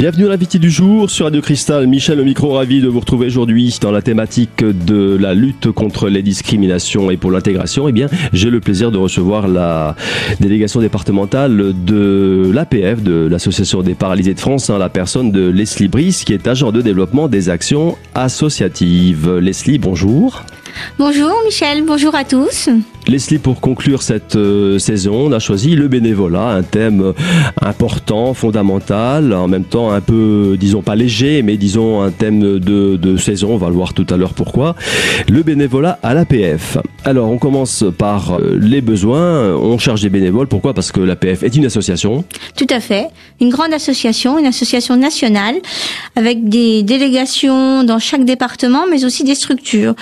Bienvenue à l'invité du jour sur Radio Cristal. Michel le micro, ravi de vous retrouver aujourd'hui dans la thématique de la lutte contre les discriminations et pour l'intégration. Eh bien, j'ai le plaisir de recevoir la délégation départementale de l'APF, de l'Association des paralysés de France, hein, la personne de Leslie Brice, qui est agent de développement des actions associatives. Leslie, bonjour. Bonjour Michel, bonjour à tous. Leslie, pour conclure cette euh, saison, on a choisi le bénévolat, un thème important, fondamental, en même temps un peu, disons pas léger, mais disons un thème de, de saison, on va le voir tout à l'heure pourquoi. Le bénévolat à l'APF. Alors on commence par euh, les besoins, on cherche des bénévoles, pourquoi? Parce que l'APF est une association. Tout à fait, une grande association, une association nationale, avec des délégations dans chaque département, mais aussi des structures.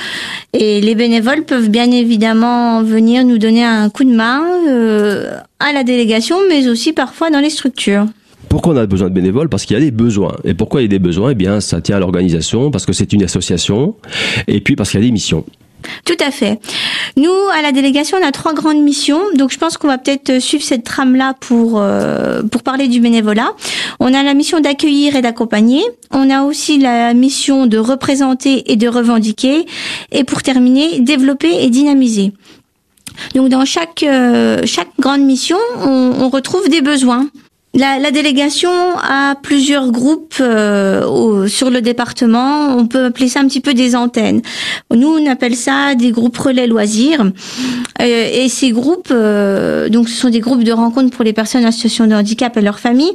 Et les bénévoles peuvent bien évidemment venir nous donner un coup de main euh, à la délégation, mais aussi parfois dans les structures. Pourquoi on a besoin de bénévoles? Parce qu'il y a des besoins. Et pourquoi il y a des besoins? Eh bien, ça tient à l'organisation, parce que c'est une association, et puis parce qu'il y a des missions. Tout à fait. Nous, à la délégation, on a trois grandes missions. Donc, je pense qu'on va peut-être suivre cette trame-là pour euh, pour parler du bénévolat. On a la mission d'accueillir et d'accompagner. On a aussi la mission de représenter et de revendiquer. Et pour terminer, développer et dynamiser. Donc, dans chaque euh, chaque grande mission, on, on retrouve des besoins. La, délégation a plusieurs groupes euh, sur le département. On peut appeler ça un petit peu des antennes. Nous, on appelle ça des groupes relais loisirs. Euh, et ces groupes, euh, donc ce sont des groupes de rencontres pour les personnes en situation de handicap et leurs familles,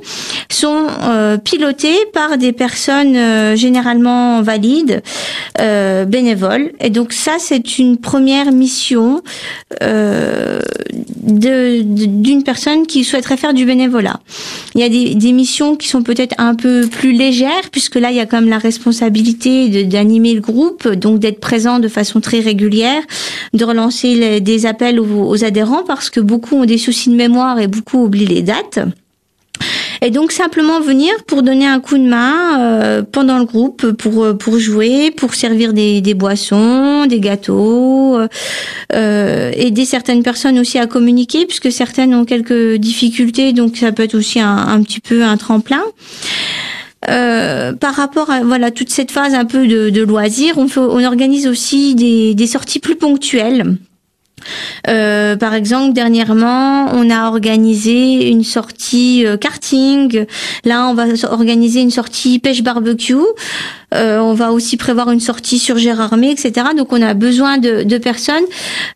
sont euh, pilotés par des personnes euh, généralement valides, bénévoles. Et donc ça, c'est une première mission d'une personne qui souhaiterait faire du bénévolat. Il y a des, des missions qui sont peut-être un peu plus légères, puisque là, il y a quand même la responsabilité d'animer le groupe, donc d'être présent de façon très régulière, de relancer les, des appels aux, aux adhérents, parce que beaucoup ont des soucis de mémoire et beaucoup oublient les dates. Et donc simplement venir pour donner un coup de main euh, pendant le groupe, pour pour jouer, pour servir des, des boissons, des gâteaux, euh, aider certaines personnes aussi à communiquer, puisque certaines ont quelques difficultés, donc ça peut être aussi un, un petit peu un tremplin. Euh, par rapport à voilà toute cette phase un peu de, de loisirs, on, fait, on organise aussi des, des sorties plus ponctuelles. Euh, par exemple, dernièrement, on a organisé une sortie euh, karting. Là, on va organiser une sortie pêche barbecue. Euh, on va aussi prévoir une sortie sur Gérardmer, etc. Donc, on a besoin de, personnes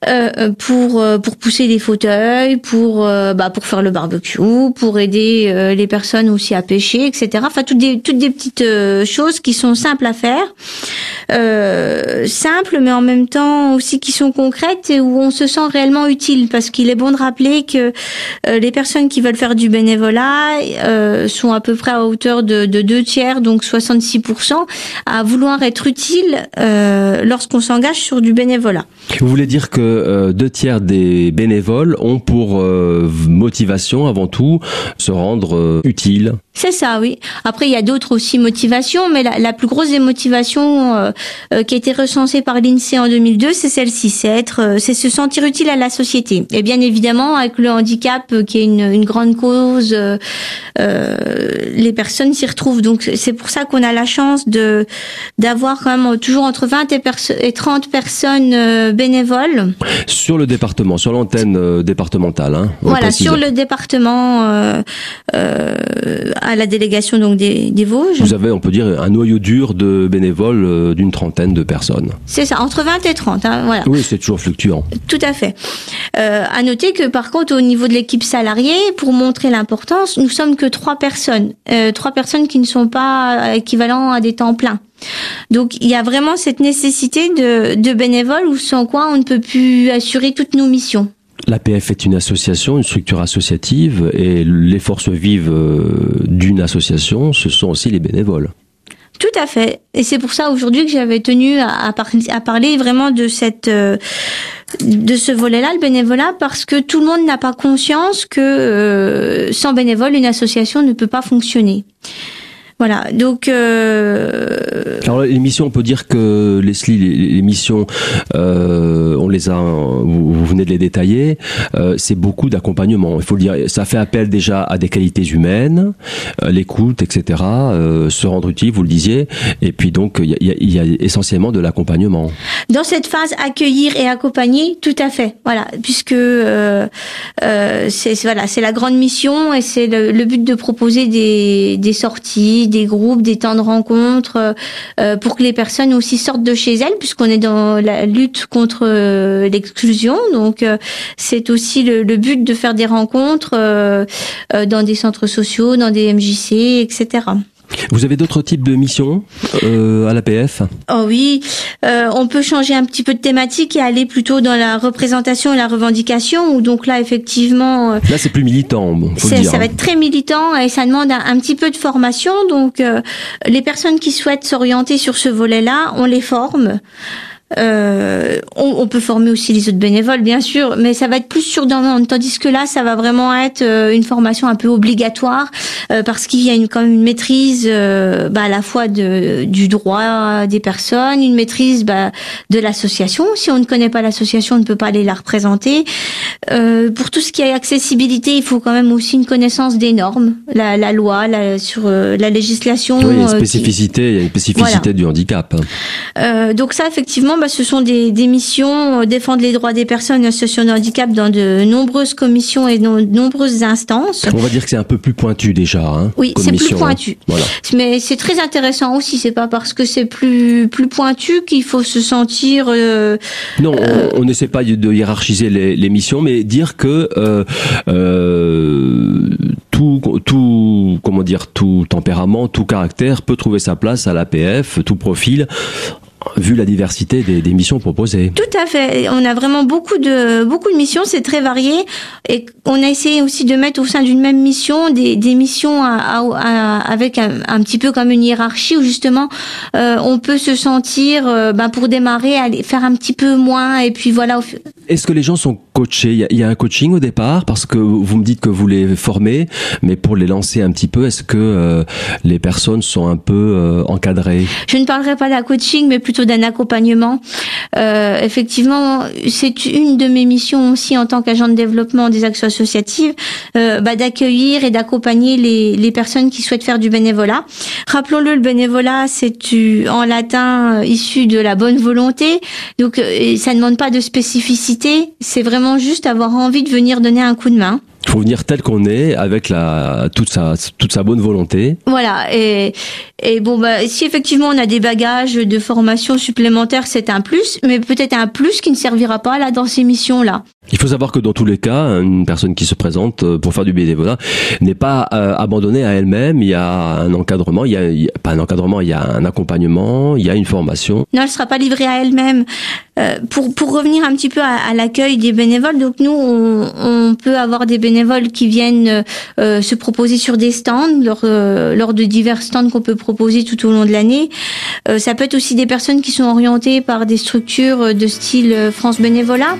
euh, pour pour pousser les fauteuils, pour bah, pour faire le barbecue, pour aider les personnes aussi à pêcher, etc. Enfin, toutes des toutes des petites choses qui sont simples à faire, simples, mais en même temps aussi qui sont concrètes et où on se sent réellement utile parce qu'il est bon de rappeler que euh, les personnes qui veulent faire du bénévolat euh, sont à peu près à hauteur de, de deux tiers, donc 66%, à vouloir être utile euh, lorsqu'on s'engage sur du bénévolat. Vous voulez dire que euh, deux tiers des bénévoles ont pour euh, motivation avant tout se rendre utile? C'est ça, oui. Après, il y a d'autres aussi motivations, mais la, la plus grosse des motivations euh, euh, qui a été recensée par l'INSEE en 2002, c'est celle-ci, c'est être, euh, c'est se sentir utile à la société. Et bien évidemment, avec le handicap, qui est une, une grande cause, les personnes s'y retrouvent. Donc, c'est pour ça qu'on a la chance de d'avoir quand même toujours entre 20 et, et 30 personnes bénévoles. Sur le département, sur l'antenne départementale. Hein, voilà, sur le département à la délégation donc des, des, Vosges. Vous avez, on peut dire, un noyau dur de bénévoles euh, d'une trentaine de personnes. C'est ça, entre 20 et 30. Hein, voilà. Oui, c'est toujours fluctuant. Tout à fait. Euh, à noter que par contre, au niveau de l'équipe salariée, pour montrer l'importance, nous sommes que trois personnes, euh, trois personnes qui ne sont pas équivalents à des temps pleins. Donc il y a vraiment cette nécessité de, de bénévoles ou sans quoi on ne peut plus assurer toutes nos missions. L'APF est une association, une structure associative, et les forces vives d'une association, ce sont aussi les bénévoles. Tout à fait. Et c'est pour ça aujourd'hui que j'avais tenu à, à, par à, parler vraiment euh, de ce volet-là, le bénévolat, parce que tout le monde n'a pas conscience que euh, sans bénévole, une association ne peut pas fonctionner. Voilà, donc. Euh... Alors l'émission, on peut dire que Leslie, les, missions, euh, on les a, vous, venez de les détailler, euh, c'est beaucoup d'accompagnement. Il faut le dire, ça fait appel déjà à des qualités humaines, euh, l'écoute, etc., euh, se rendre utile, vous le disiez, et puis donc il y a, y a, essentiellement de l'accompagnement. Dans cette phase accueillir et accompagner, tout à fait, voilà, puisque euh, c'est voilà, c'est la grande mission et c'est le, le, but de proposer des, des sorties des groupes, des temps de rencontres, euh, euh, pour que les personnes aussi sortent de chez elles, puisqu'on est dans la lutte contre euh, l'exclusion. Donc c'est aussi le, but de faire des rencontres dans des centres sociaux, dans des MJC, etc. Vous avez d'autres types de missions euh, à l'APF? Oh oui, euh, on peut changer un petit peu de thématique et aller plutôt dans la représentation et la revendication. Ou donc là, effectivement, euh, là c'est plus militant. Bon, faut le dire, ça va être très militant et ça demande un, petit peu de formation. Donc euh, les personnes qui souhaitent s'orienter sur ce volet-là, on les forme. Euh, on, on, peut former aussi les autres bénévoles, bien sûr, mais ça va être plus sur demande. Tandis que là, ça va vraiment être euh, une formation un peu obligatoire euh, parce qu'il y a une, quand même une maîtrise euh, bah, à la fois de, du droit des personnes, une maîtrise bah, de l'association. Si on ne connaît pas l'association, on ne peut pas aller la représenter. pour tout ce qui est accessibilité, il faut quand même aussi une connaissance des normes, la, la loi, la, sur la législation. Oui, il y a une spécificité, il y a une spécificité du handicap. donc ça, effectivement bah, ce sont des, des missions euh, défendre les droits des personnes en situation de handicap dans de nombreuses commissions et de nombreuses instances. On va dire que c'est un peu plus pointu déjà. Hein, oui, c'est plus pointu. Hein. Voilà. Mais c'est très intéressant aussi. C'est pas parce que c'est plus plus pointu qu'il faut se sentir. Euh, non, on n'essaie pas de hiérarchiser les, les, missions, mais dire que euh, euh, tout, tout, comment dire, tout tempérament, tout caractère peut trouver sa place à l'APF, tout profil vu la diversité des, des, missions proposées. Tout à fait. On a vraiment beaucoup de beaucoup de missions, c'est très varié et on a essayé aussi de mettre au sein d'une même mission des, des missions à, à, avec un, un, petit peu comme une hiérarchie où justement euh, on peut se sentir euh, ben pour démarrer aller faire un petit peu moins et puis voilà. Est-ce que les gens sont coachés? Il y, a, il y, a, un coaching au départ parce que vous me dites que vous les formez, mais pour les lancer un petit peu, est-ce que euh, les personnes sont un peu euh, encadrées? Je ne parlerai pas d'un coaching, mais plutôt d'un accompagnement. Euh, effectivement, c'est une de mes missions aussi en tant qu'agent de développement des actions associatives, euh, bah, d'accueillir et d'accompagner les, les, personnes qui souhaitent faire du bénévolat. Rappelons-le, le bénévolat, c'est en latin euh, issu de la bonne volonté, donc euh, ça ne demande pas de spécificité, c'est vraiment juste avoir envie de venir donner un coup de main. Il faut venir tel qu'on est, avec la toute sa toute sa bonne volonté. Voilà. Et et bon bah si effectivement on a des bagages de formation supplémentaires, c'est un plus, mais peut-être un plus qui ne servira pas là dans ces missions là. Il faut savoir que dans tous les cas, une personne qui se présente euh, pour faire du bénévolat n'est pas euh, abandonnée à elle-même. Il y a un encadrement, il y, a, il y, a, pas un encadrement, il y a un accompagnement, il y a une formation. Non, elle sera pas livrée à elle-même. Euh, pour pour revenir un petit peu à, à l'accueil des bénévoles, donc nous on, on, peut avoir des bénévoles qui viennent euh, se proposer sur des stands lors euh, lors de divers stands qu'on peut proposer tout au long de l'année. ça peut être aussi des personnes qui sont orientées par des structures de style France Bénévolat.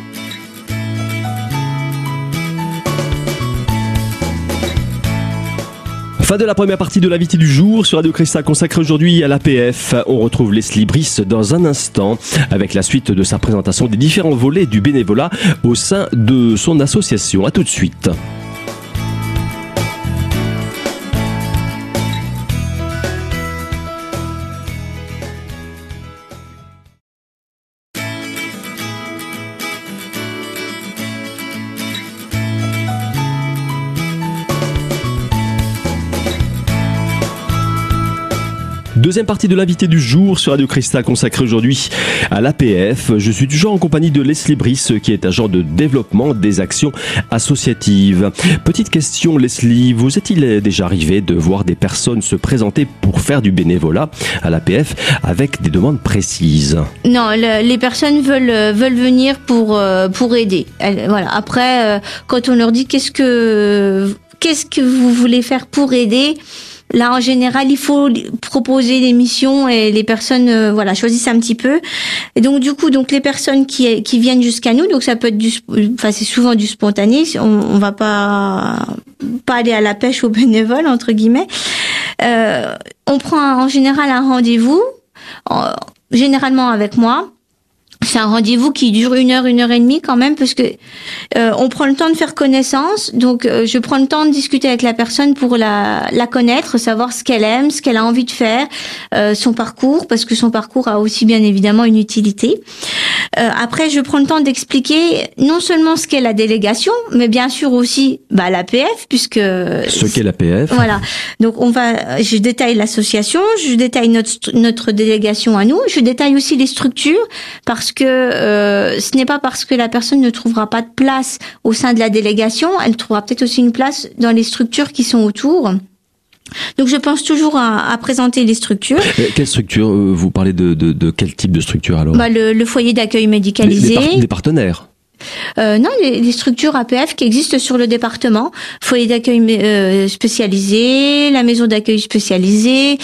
Fin de la première partie de l'invité du jour sur Radio Christa consacrée aujourd'hui à l'APF. On retrouve Leslie Brice dans un instant avec la suite de sa présentation des différents volets du bénévolat au sein de son association. A tout de suite. Deuxième partie de l'invité du jour sur Radio Cristal consacrée aujourd'hui à l'APF. Je suis toujours en compagnie de Leslie Brice qui est agent de développement des actions associatives. Petite question Leslie, vous est-il déjà arrivé de voir des personnes se présenter pour faire du bénévolat à l'APF avec des demandes précises? Non, le, les personnes veulent veulent venir pour euh, pour aider. voilà. Après, euh, quand on leur dit qu'est-ce que qu'est-ce que vous voulez faire pour aider Là, en général, il faut proposer des missions et les personnes, euh, voilà, choisissent un petit peu. Et donc, du coup, donc les personnes qui, qui viennent jusqu'à nous, donc ça peut être du, enfin, c'est souvent du spontané. On, on va pas pas aller à la pêche aux bénévoles entre guillemets. on prend en général un rendez-vous, généralement avec moi, c'est un rendez-vous qui dure une heure, une heure et demie quand même, parce que euh, on prend le temps de faire connaissance. Donc, euh, je prends le temps de discuter avec la personne pour la, la connaître, savoir ce qu'elle aime, ce qu'elle a envie de faire, euh, son parcours, parce que son parcours a aussi bien évidemment une utilité. Euh, après, je prends le temps d'expliquer non seulement ce qu'est la délégation, mais bien sûr aussi bah, l'APF, puisque ce qu'est l'APF. Voilà. Donc, on va, je détaille l'association, je détaille notre notre délégation à nous, je détaille aussi les structures parce que euh, ce n'est pas parce que la personne ne trouvera pas de place au sein de la délégation, elle trouvera peut-être aussi une place dans les structures qui sont autour. Donc je pense toujours à, présenter les structures. quelle structure euh, Vous parlez de, de, quel type de structure alors? Bah, le, foyer d'accueil médicalisé. des partenaires euh, non, les, structures APF qui existent sur le département, foyer d'accueil euh, spécialisé, la maison d'accueil spécialisée,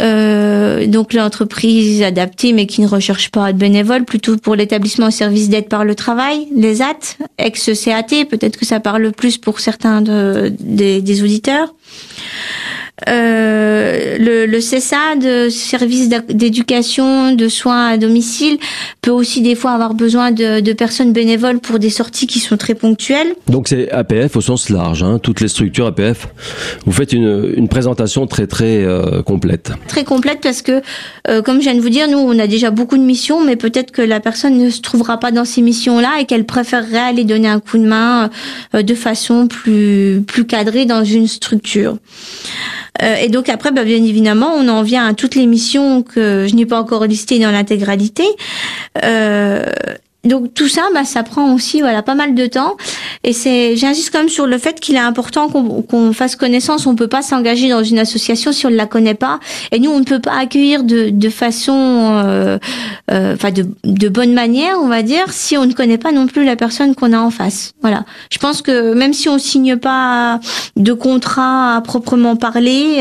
euh, donc l'entreprise adaptée mais qui ne recherche pas de bénévoles, plutôt pour l'établissement au service d'aide par le travail, les AT, ex-CAT, peut-être que ça parle plus pour certains de, des, des auditeurs. Euh, le, le CESA, de service d'éducation, de soins à domicile, peut aussi des fois avoir besoin de, de, personnes bénévoles pour des sorties qui sont très ponctuelles. Donc c'est APF au sens large, hein, toutes les structures APF. Vous faites une, une présentation très très euh, complète. Très complète parce que, euh, comme je viens de vous dire, nous on a déjà beaucoup de missions, mais peut-être que la personne ne se trouvera pas dans ces missions-là et qu'elle préférerait aller donner un coup de main de façon plus plus cadrée dans une structure. Euh, et donc après, bah, bien évidemment, on en vient à toutes les missions que je n'ai pas encore listées dans l'intégralité. Euh, donc tout ça, bah, ça prend aussi voilà pas mal de temps. Et c'est, j'insiste quand même sur le fait qu'il est important qu'on fasse connaissance. On peut pas s'engager dans une association si on ne la connaît pas. Et nous, on ne peut pas accueillir de, de façon, euh, euh, enfin de, de bonne manière, on va dire, si on ne connaît pas non plus la personne qu'on a en face. Voilà. Je pense que même si on signe pas de contrat à proprement parler,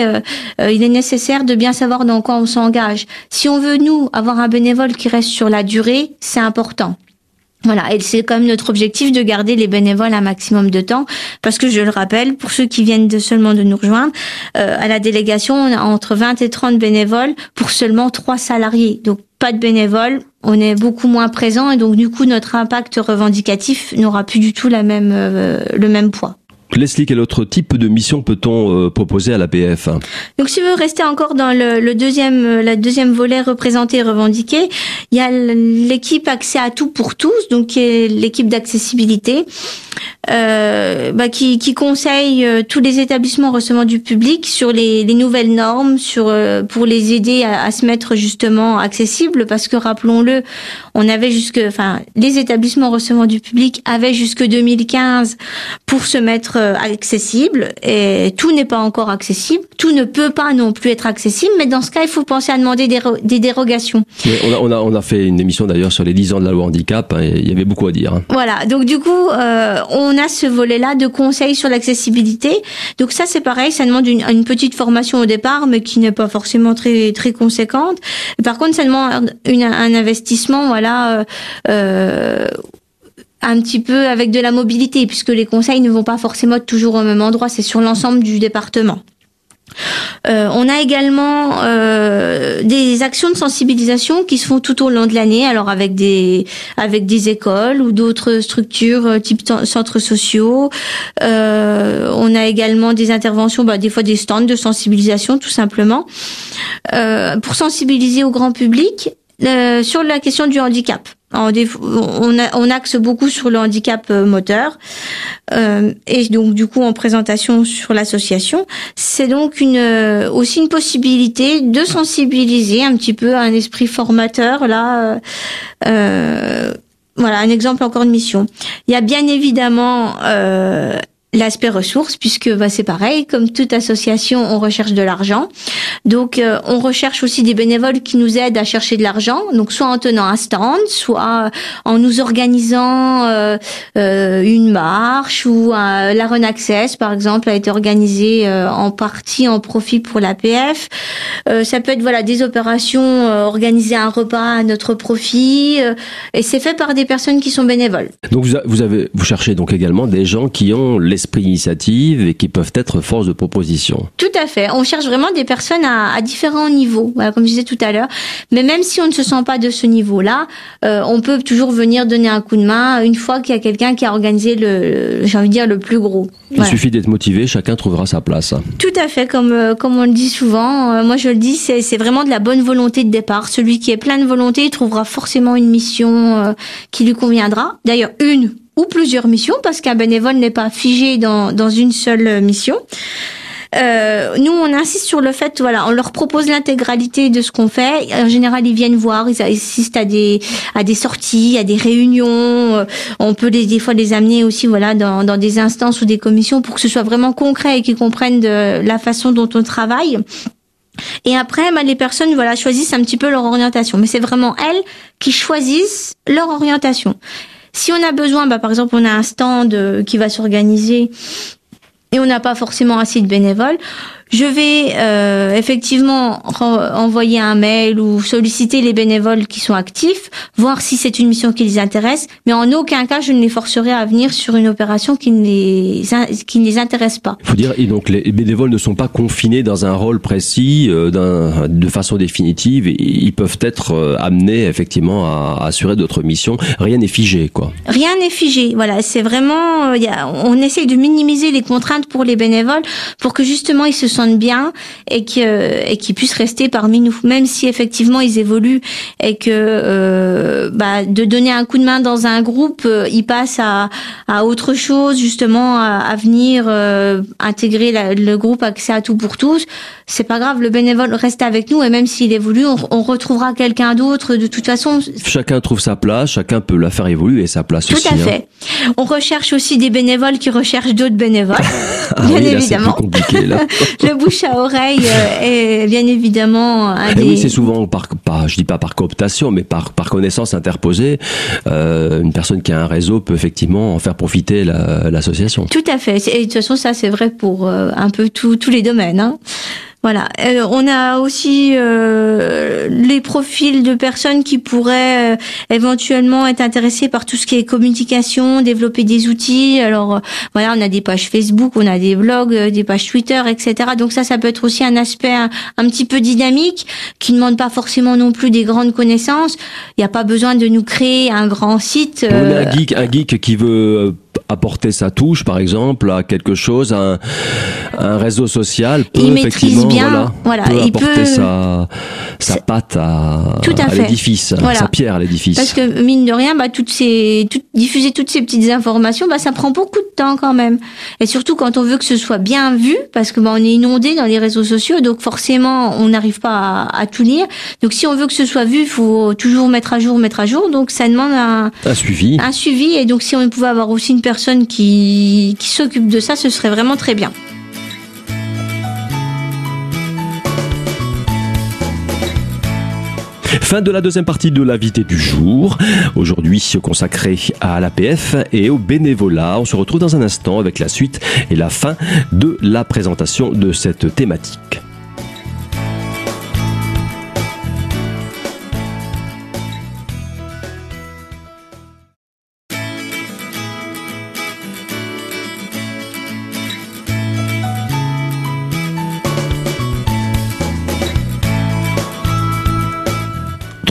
euh, il est nécessaire de bien savoir dans quoi on s'engage. Si on veut nous avoir un bénévole qui reste sur la durée, c'est important. Voilà, et c'est même notre objectif de garder les bénévoles un maximum de temps, parce que je le rappelle, pour ceux qui viennent de seulement de nous rejoindre, euh, à la délégation, on a entre 20 et 30 bénévoles pour seulement 3 salariés. Donc pas de bénévoles, on est beaucoup moins présent, et donc du coup notre impact revendicatif n'aura plus du tout la même, euh, le même poids. Leslie, quel autre type de mission peut-on euh, proposer à l'APF Donc, si vous rester encore dans le, deuxième, euh, la deuxième volet représenté et revendiqué, il y a l'équipe accès à tout pour tous, donc qui est l'équipe d'accessibilité, euh, bah, qui, conseille tous les établissements recevant du public sur les, les nouvelles normes, pour les aider à, se mettre justement accessibles, parce que rappelons-le, on avait jusque, enfin, les établissements recevant du public avaient jusque 2015 pour se mettre accessible et tout n'est pas encore accessible. Tout ne peut pas non plus être accessible, mais dans ce cas, il faut penser à demander des, des dérogations. on, a, on, a, on, a, fait une émission d'ailleurs sur les 10 ans de la loi handicap hein, et il y avait beaucoup à dire. Hein. Voilà, donc du coup, euh, on a ce volet-là de conseils sur l'accessibilité. Donc ça, c'est pareil, ça demande une, une, petite formation au départ, mais qui n'est pas forcément très très conséquente. Par contre, ça demande une, un investissement, voilà. Euh, euh un petit peu avec de la mobilité, puisque les conseils ne vont pas forcément toujours au même endroit, c'est sur l'ensemble du département. Euh, on a également euh, des actions de sensibilisation qui se font tout au long de l'année, alors avec des avec des écoles ou d'autres structures euh, type centres sociaux. On a également des interventions, bah, des fois des stands de sensibilisation tout simplement, pour sensibiliser au grand public sur la question du handicap. On, axe beaucoup sur le handicap euh, moteur euh, et donc du coup en présentation sur l'association, c'est donc euh, aussi une possibilité de sensibiliser un petit peu à un esprit formateur là. voilà un exemple encore de mission. Il y a bien évidemment l'aspect ressources, puisque bah, c'est pareil, comme toute association, on recherche de l'argent. Donc, euh, on recherche aussi des bénévoles qui nous aident à chercher de l'argent, donc soit en tenant un stand, soit en nous organisant euh, euh une marche ou la Run Access, par exemple, a été organisée euh, en partie en profit pour l'APF. ça peut être voilà des opérations, organiser un repas à notre profit, et c'est fait par des personnes qui sont bénévoles. Donc, vous avez vous cherchez donc également des gens qui ont les esprit d'initiative et qui peuvent être force de proposition. Tout à fait. On cherche vraiment des personnes à, différents niveaux, voilà, comme je disais tout à l'heure. Mais même si on ne se sent pas de ce niveau-là, euh, on peut toujours venir donner un coup de main une fois qu'il y a quelqu'un qui a organisé le, j'ai envie de dire, le plus gros. Il suffit d'être motivé, chacun trouvera sa place. Tout à fait, comme euh, comme on le dit souvent. Euh, moi, je le dis, c'est vraiment de la bonne volonté de départ. Celui qui est plein de volonté, il trouvera forcément une mission qui lui conviendra. D'ailleurs, une ou plusieurs missions, parce qu'un bénévole n'est pas figé dans, dans une seule mission. Euh, nous, on insiste sur le fait, voilà, on leur propose l'intégralité de ce qu'on fait. En général, ils viennent voir, ils assistent à des à des sorties, à des réunions. Euh, on peut les, des fois les amener aussi, voilà, dans, dans des instances ou des commissions pour que ce soit vraiment concret et qu'ils comprennent de la façon dont on travaille. Et après, bah, les personnes voilà choisissent un petit peu leur orientation, mais c'est vraiment elles qui choisissent leur orientation. Si on a besoin, bah, par exemple, on a un stand euh, qui va s'organiser et on n'a pas forcément assez de bénévoles, je vais euh, effectivement envoyer un mail ou solliciter les bénévoles qui sont actifs, voir si c'est une mission qui les intéresse, mais en aucun cas je ne les forcerai à venir sur une opération qui ne les, qui ne les intéresse pas. Il faut dire, et donc les bénévoles ne sont pas confinés dans un rôle précis, euh, de façon définitive, et ils peuvent être euh, amenés effectivement à, assurer d'autres missions. Rien n'est figé, quoi. Rien n'est figé, voilà. C'est vraiment, euh, y a, on essaye de minimiser les contraintes pour les bénévoles pour que justement ils se sentent bien et que et qu'ils puissent rester parmi nous, même si effectivement ils évoluent et que euh, bah, de donner un coup de main dans un groupe, euh, ils passent à, à autre chose justement à, venir euh, intégrer le groupe accès à tout pour tous. C'est pas grave, le bénévole reste avec nous et même s'il évolue, on, retrouvera quelqu'un d'autre. De toute façon, chacun trouve sa place, chacun peut la faire évoluer sa place tout aussi. Tout à hein. fait. On recherche aussi des bénévoles qui recherchent d'autres bénévoles, ah bien évidemment. compliqué, là. le bouche à oreille est bien évidemment un eh des... Oui, c'est souvent par, pas, je dis pas par cooptation, mais par, par connaissance interposée. Euh, une personne qui a un réseau peut effectivement en faire profiter l'association. Tout à fait. Et de toute façon, ça c'est vrai pour euh, un peu tous les domaines. Hein. Voilà. Euh, on a aussi euh, les profils de personnes qui pourraient euh, éventuellement être intéressées par tout ce qui est communication, développer des outils. Alors voilà, on a des pages Facebook, on a des blogs, des pages Twitter, etc. Donc ça, ça peut être aussi un aspect un, petit peu dynamique qui ne demande pas forcément non plus des grandes connaissances. Il n'y a pas besoin de nous créer un grand site. On a un geek, un geek qui veut apporter sa touche, par exemple, à quelque chose, à un, réseau social, peut il effectivement, bien, voilà, peut apporter sa, sa patte à, à, l'édifice, sa pierre à l'édifice. Parce que mine de rien, bah, toutes ces, diffuser toutes ces petites informations, bah, ça prend beaucoup de temps quand même. Et surtout quand on veut que ce soit bien vu, parce que bah, on est inondé dans les réseaux sociaux, donc forcément on n'arrive pas à, tout lire. Donc si on veut que ce soit vu, il faut toujours mettre à jour, mettre à jour. Donc ça demande un, un suivi. Un suivi. Et donc si on pouvait avoir aussi une personne qui, qui s'occupe de ça, ce serait vraiment très bien. Fin de la deuxième partie de l'invité du jour. Aujourd'hui consacré à l'APF et au bénévolat. On se retrouve dans un instant avec la suite et la fin de la présentation de cette thématique.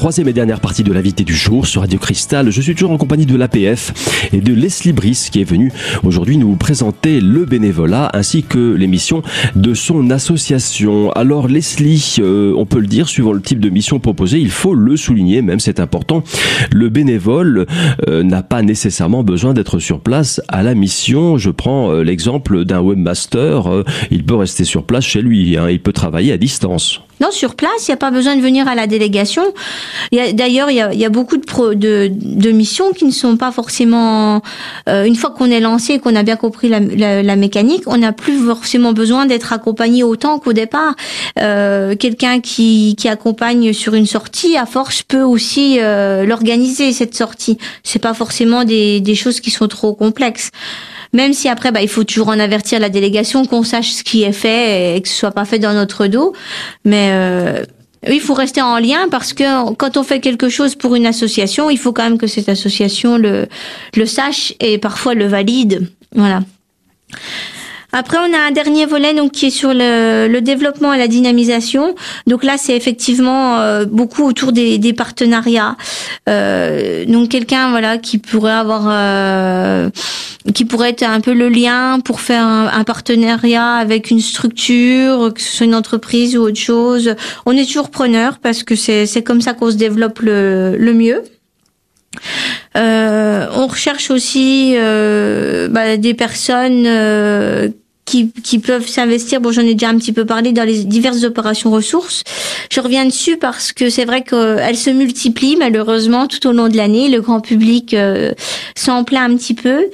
Troisième et dernière partie de l'invité du jour sur Radio Cristal. Je suis toujours en compagnie de l'APF et de Leslie Brice qui est venu aujourd'hui nous présenter le bénévolat ainsi que l'émission de son association. Alors Leslie, euh, on peut le dire, suivant le type de mission proposée, il faut le souligner, même c'est important, le bénévole euh, n'a pas nécessairement besoin d'être sur place à la mission. Je prends euh, l'exemple d'un webmaster, il peut rester sur place chez lui, hein, il peut travailler à distance. Non, sur place, il n'y a pas besoin de venir à la délégation. D'ailleurs, il, y a, beaucoup de, de, missions qui ne sont pas forcément... Euh, une fois qu'on est lancé et qu'on a bien compris la, mécanique, on n'a plus forcément besoin d'être accompagné autant qu'au départ. Euh, quelqu'un qui, qui accompagne sur une sortie, à force, peut aussi euh, l'organiser, cette sortie. C'est pas forcément des, des choses qui sont trop complexes même si après, bah, il faut toujours en avertir la délégation, qu'on sache ce qui est fait et que ce soit pas fait dans notre dos. Mais euh, il faut rester en lien parce que quand on fait quelque chose pour une association, il faut quand même que cette association le, le sache et parfois le valide. Voilà. Après, on a un dernier volet donc qui est sur le, le développement et la dynamisation. Donc là, c'est effectivement euh, beaucoup autour des, des partenariats. Euh, donc quelqu'un voilà qui pourrait avoir euh, qui pourrait être un peu le lien pour faire un, un, partenariat avec une structure, que ce soit une entreprise ou autre chose. On est toujours preneur parce que c'est c'est comme ça qu'on se développe le, le mieux. Euh, on recherche aussi euh, bah, des personnes euh, qui, qui peuvent s'investir. Bon, j'en ai déjà un petit peu parlé dans les diverses opérations ressources. Je reviens dessus parce que c'est vrai qu'elles se multiplient malheureusement tout au long de l'année. Le grand public euh, s'en plaint un petit peu,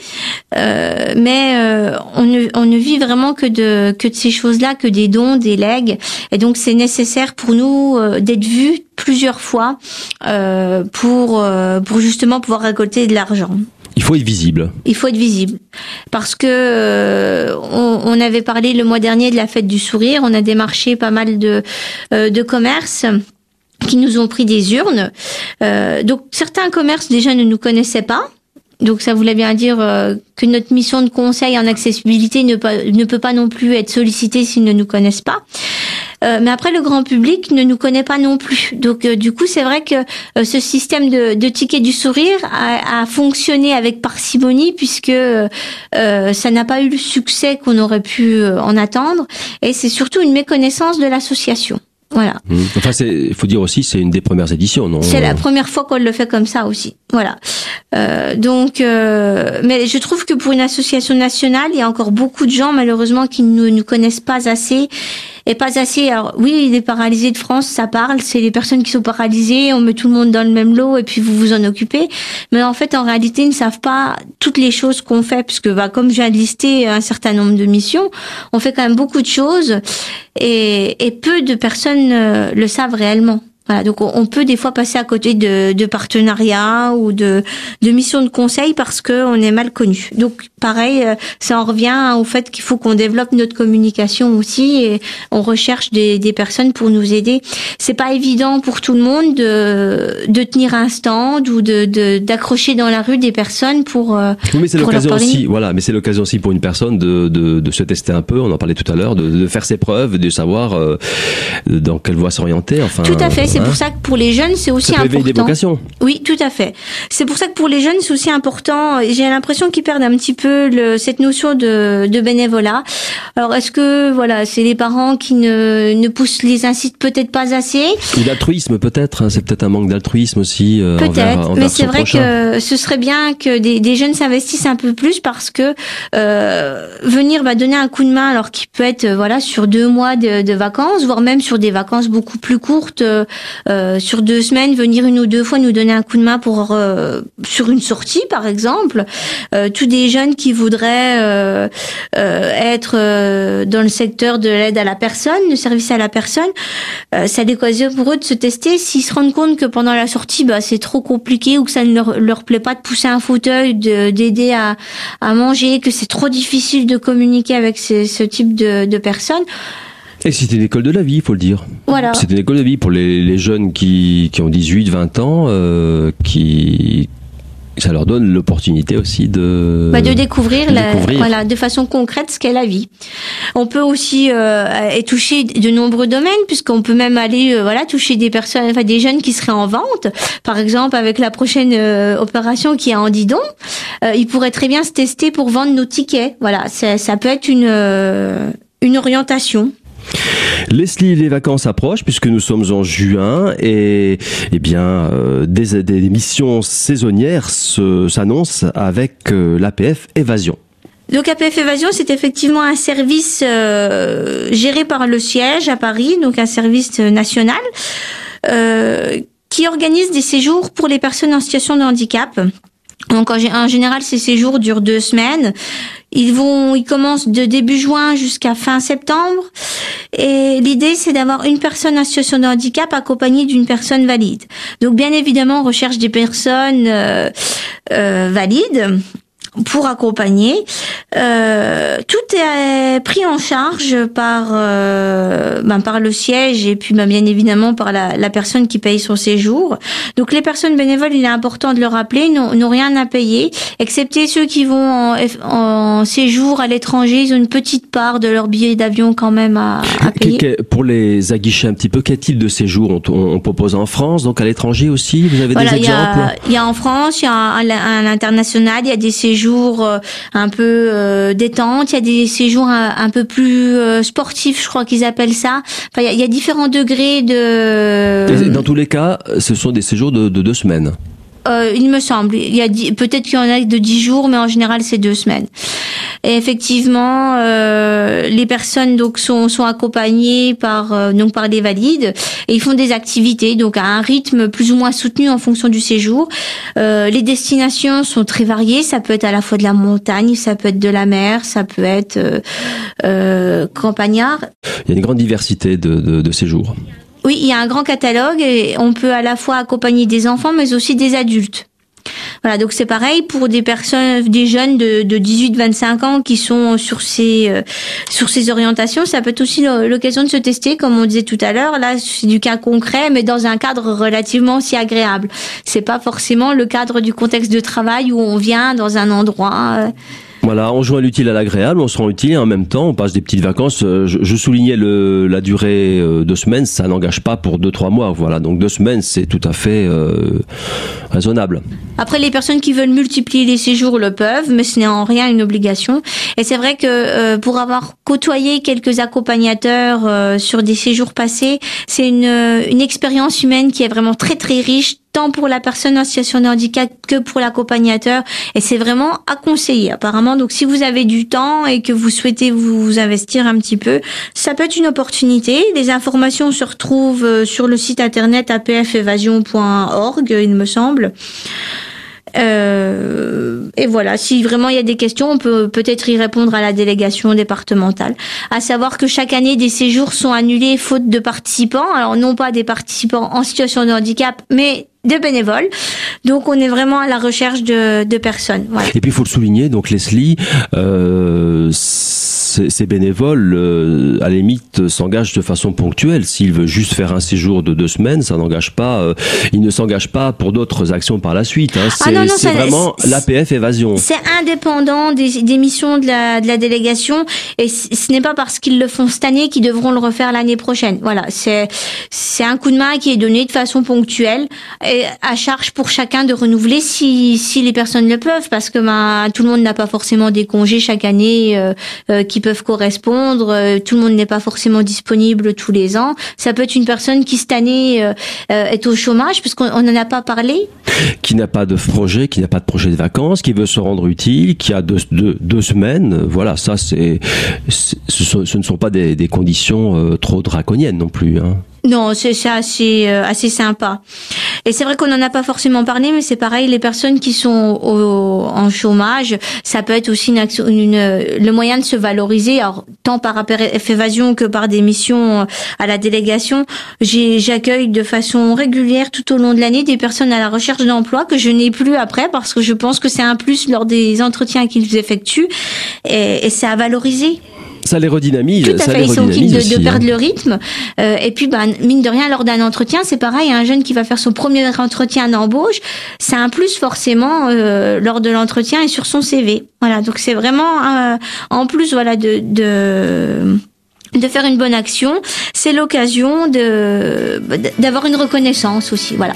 euh, mais euh, on, ne, on ne vit vraiment que de que de ces choses-là, que des dons, des legs, et donc c'est nécessaire pour nous euh, d'être vus plusieurs fois euh, pour euh, pour justement pouvoir récolter de l'argent. Il faut être visible. Il faut être visible. Parce que euh, on, avait parlé le mois dernier de la fête du sourire, on a démarché pas mal de, euh, de commerces qui nous ont pris des urnes. Euh, donc certains commerces déjà ne nous connaissaient pas. Donc ça voulait bien dire euh, que notre mission de conseil en accessibilité ne, peut pas non plus être sollicitée s'ils ne nous connaissent pas. Euh, mais après, le grand public ne nous connaît pas non plus. Donc, euh, du coup, c'est vrai que euh, ce système de, de ticket du sourire a, a, fonctionné avec parcimonie puisque euh, ça n'a pas eu le succès qu'on aurait pu en attendre. Et c'est surtout une méconnaissance de l'association. Voilà. Mmh. Enfin, il faut dire aussi, c'est une des premières éditions, non? C'est la première fois qu'on le fait comme ça aussi. Voilà. Euh, donc, euh, mais je trouve que pour une association nationale, il y a encore beaucoup de gens malheureusement qui ne nous connaissent pas assez et pas assez. Alors oui, les paralysés de France, ça parle. C'est les personnes qui sont paralysées. On met tout le monde dans le même lot et puis vous vous en occupez. Mais en fait, en réalité, ils ne savent pas toutes les choses qu'on fait, puisque bah, comme de lister un certain nombre de missions, on fait quand même beaucoup de choses et, et peu de personnes euh, le savent réellement. Voilà, donc on peut des fois passer à côté de, de partenariats ou de, de missions de conseil parce que on est mal connu. Donc pareil, euh, ça en revient au fait qu'il faut qu'on développe notre communication aussi et on recherche des, des personnes pour nous aider. C'est pas évident pour tout le monde de, de tenir un stand ou de d'accrocher dans la rue des personnes pour. Oui, mais c'est l'occasion aussi. Voilà, mais c'est l'occasion aussi pour une personne de, de, de, se tester un peu. On en parlait tout à l'heure, de, de faire ses preuves, de savoir euh, dans quelle voie s'orienter. Enfin. Tout à fait. C'est pour ça que pour les jeunes, c'est aussi ça peut important. Des vocations. Oui, tout à fait. C'est pour ça que pour les jeunes, c'est aussi important. J'ai l'impression qu'ils perdent un petit peu le, cette notion de, de bénévolat. Alors, est-ce que voilà, c'est les parents qui ne, ne poussent, les incitent peut-être pas assez? Ou l'altruisme peut-être. Hein, c'est peut-être un manque d'altruisme aussi. Euh, peut-être, mais c'est vrai prochain. que ce serait bien que des, des jeunes s'investissent un peu plus parce que euh, venir bah, donner un coup de main, alors qu'il peut être voilà sur deux mois de, de, vacances, voire même sur des vacances beaucoup plus courtes. Euh, sur deux semaines, venir une ou deux fois nous donner un coup de main pour euh, sur une sortie, par exemple. Euh, tous des jeunes qui voudraient euh, être dans le secteur de l'aide à la personne, le service à la personne, c'est l'occasion pour eux de se tester. S'ils se rendent compte que pendant la sortie, bah, c'est trop compliqué ou que ça ne leur, leur plaît pas de pousser un fauteuil, d'aider à, à manger, que c'est trop difficile de communiquer avec ce, ce type de, de personnes. Et c'est une école de la vie, il faut le dire. Voilà. C'est une école de vie pour les, les jeunes qui, qui ont 18, 20 ans, euh, qui ça leur donne l'opportunité aussi de bah de découvrir, de, la, découvrir. voilà de façon concrète ce qu'est la vie. On peut aussi euh, toucher de nombreux domaines puisqu'on peut même aller euh, voilà toucher des personnes enfin des jeunes qui seraient en vente par exemple avec la prochaine euh, opération qui est en Didon, ils pourraient très bien se tester pour vendre nos tickets. Voilà, ça peut être une une orientation. Leslie, les vacances approchent puisque nous sommes en juin et eh bien euh, des, missions saisonnières s'annoncent avec euh, l'APF Évasion. Donc APF Évasion, c'est effectivement un service euh, géré par le siège à Paris, donc un service national qui organise des séjours pour les personnes en situation de handicap. Donc en général, ces séjours durent deux semaines. Ils vont, ils commencent de début juin jusqu'à fin septembre. Et l'idée, c'est d'avoir une personne en situation de handicap accompagnée d'une personne valide. Donc bien évidemment, on recherche des personnes euh, euh, valides pour accompagner. Euh, tout est pris en charge par euh, ben, par le siège et puis ben, bien évidemment par la, la, personne qui paye son séjour. Donc les personnes bénévoles, il est important de le rappeler, n'ont rien à payer, excepté ceux qui vont en, en séjour à l'étranger, ils ont une petite part de leur billet d'avion quand même à, à payer. Pour les aguicher un petit peu, quel type de séjour on, on, propose en France, donc à l'étranger aussi Vous avez des exemples Il y, a en France, il y a un, international, il y a des séjours euh, un peu euh, détente, il y a des séjours un, peu plus euh, sportifs, je crois qu'ils appellent ça. Enfin, il y, a, différents degrés de. dans tous les cas, ce sont des séjours de, de deux semaines. Euh, il me semble. Il y a peut-être qu'il y en a de dix jours, mais en général c'est deux semaines. Et effectivement, euh, les personnes donc sont, sont accompagnées par euh, donc par des valides et ils font des activités donc à un rythme plus ou moins soutenu en fonction du séjour. Euh, les destinations sont très variées. Ça peut être à la fois de la montagne, ça peut être de la mer, ça peut être euh, euh campagnard. Il y a une grande diversité de, de, de séjours. Oui, il y a un grand catalogue et on peut à la fois accompagner des enfants mais aussi des adultes. Voilà, donc c'est pareil pour des personnes, des jeunes de, de 18-25 ans qui sont sur ces euh, sur ces orientations. Ça peut être aussi l'occasion de se tester, comme on disait tout à l'heure. Là, c'est du cas concret, mais dans un cadre relativement si agréable. C'est pas forcément le cadre du contexte de travail où on vient dans un endroit. Euh, voilà, on joint l'utile à l'agréable, on se rend utile en même temps on passe des petites vacances. Euh, je, soulignais le, la durée euh, de semaines, ça n'engage pas pour deux trois mois. Voilà, donc deux semaines c'est tout à fait euh, raisonnable. Après, les personnes qui veulent multiplier les séjours le peuvent, mais ce n'est en rien une obligation. Et c'est vrai que pour avoir côtoyé quelques accompagnateurs sur des séjours passés, c'est une, une expérience humaine qui est vraiment très très riche tant pour la personne en situation de handicap que pour l'accompagnateur. Et c'est vraiment à conseiller, apparemment. Donc, si vous avez du temps et que vous souhaitez vous, investir un petit peu, ça peut être une opportunité. Les informations se retrouvent euh, sur le site internet apfevasion.org, il me semble. Euh, et voilà, si vraiment il y a des questions, on peut peut-être y répondre à la délégation départementale. À savoir que chaque année, des séjours sont annulés faute de participants. Alors non pas des participants en situation de handicap, mais de bénévoles. Donc on est vraiment à la recherche de, de personnes. Voilà. Et puis il faut le souligner, donc Leslie, euh, ces, bénévoles, euh, à la limite, s'engagent de façon ponctuelle. S'il veut juste faire un séjour de deux semaines, ça n'engage pas. Euh, il ne s'engage pas pour d'autres actions par la suite. Hein. Ah c'est vraiment l'APF évasion. C'est indépendant des, des, missions de la, de la délégation, et ce n'est pas parce qu'ils le font cette année qu'ils devront le refaire l'année prochaine. Voilà, c'est c'est un coup de main qui est donné de façon ponctuelle, et à charge pour chacun de renouveler si si les personnes le peuvent, parce que ben, tout le monde n'a pas forcément des congés chaque année euh, euh qui peuvent correspondre. Euh, tout le monde n'est pas forcément disponible tous les ans. Ça peut être une personne qui cette année est au chômage, puisqu'on n'en a pas parlé. Qui n'a pas de projet, qui n'a pas de projet de vacances, qui veut se rendre utile, qui a deux, deux, semaines. Voilà, ça c'est, ce, ne sont pas des, des conditions trop draconiennes non plus. Hein. Non, c'est assez assez sympa. Et c'est vrai qu'on n'en a pas forcément parlé, mais c'est pareil, les personnes qui sont au, en chômage, ça peut être aussi une, une, le moyen de se valoriser, alors tant par évasion que par des missions à la délégation. J'accueille de façon régulière tout au long de l'année des personnes à la recherche d'emploi que je n'ai plus après parce que je pense que c'est un plus lors des entretiens qu'ils effectuent et, et c'est à valoriser ça les redynamise. Tout à fait, ils sont de, de, perdre hein. le rythme. Euh, et puis, bah, mine de rien, lors d'un entretien, c'est pareil, un jeune qui va faire son premier entretien d'embauche, c'est un plus forcément euh, lors de l'entretien et sur son CV. Voilà, donc c'est vraiment, euh, en plus, voilà, de... de de faire une bonne action, c'est l'occasion de d'avoir une reconnaissance aussi, voilà.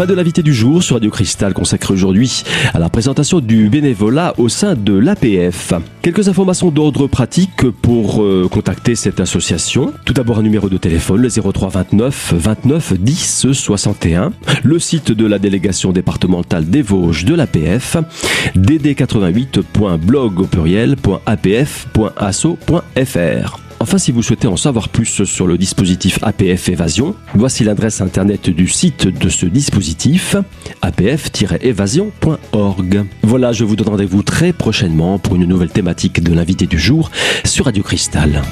Fin de l'invité du jour sur Radio Cristal consacré aujourd'hui à la présentation du bénévolat au sein de l'APF. Quelques informations d'ordre pratique pour euh, contacter cette association. Tout d'abord un numéro de téléphone, le 03 29 29 10 61. Le site de la délégation départementale des Vosges de l'APF, dd88.blog au pluriel.apf.asso.fr. Enfin, si vous souhaitez en savoir plus sur le dispositif APF Évasion, voici l'adresse internet du site de ce dispositif, apf-évasion.org. Voilà, je vous donne rendez-vous très prochainement pour une nouvelle thématique de l'invité du jour sur Radio Cristal.